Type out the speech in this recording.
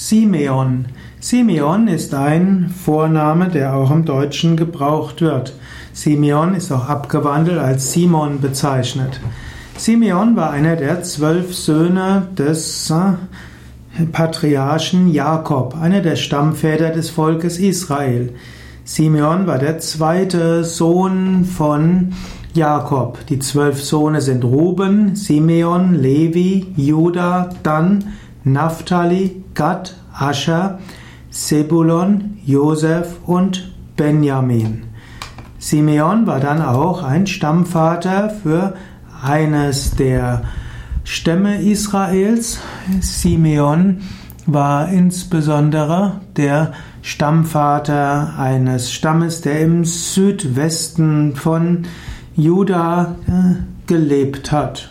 Simeon. Simeon ist ein Vorname, der auch im Deutschen gebraucht wird. Simeon ist auch abgewandelt als Simon bezeichnet. Simeon war einer der zwölf Söhne des äh, Patriarchen Jakob, einer der Stammväter des Volkes Israel. Simeon war der zweite Sohn von Jakob. Die zwölf Söhne sind Ruben, Simeon, Levi, Judah, Dan, Naphtali, Gad, Ascher, Sebulon, Josef und Benjamin. Simeon war dann auch ein Stammvater für eines der Stämme Israels. Simeon war insbesondere der Stammvater eines Stammes, der im Südwesten von Juda äh, gelebt hat.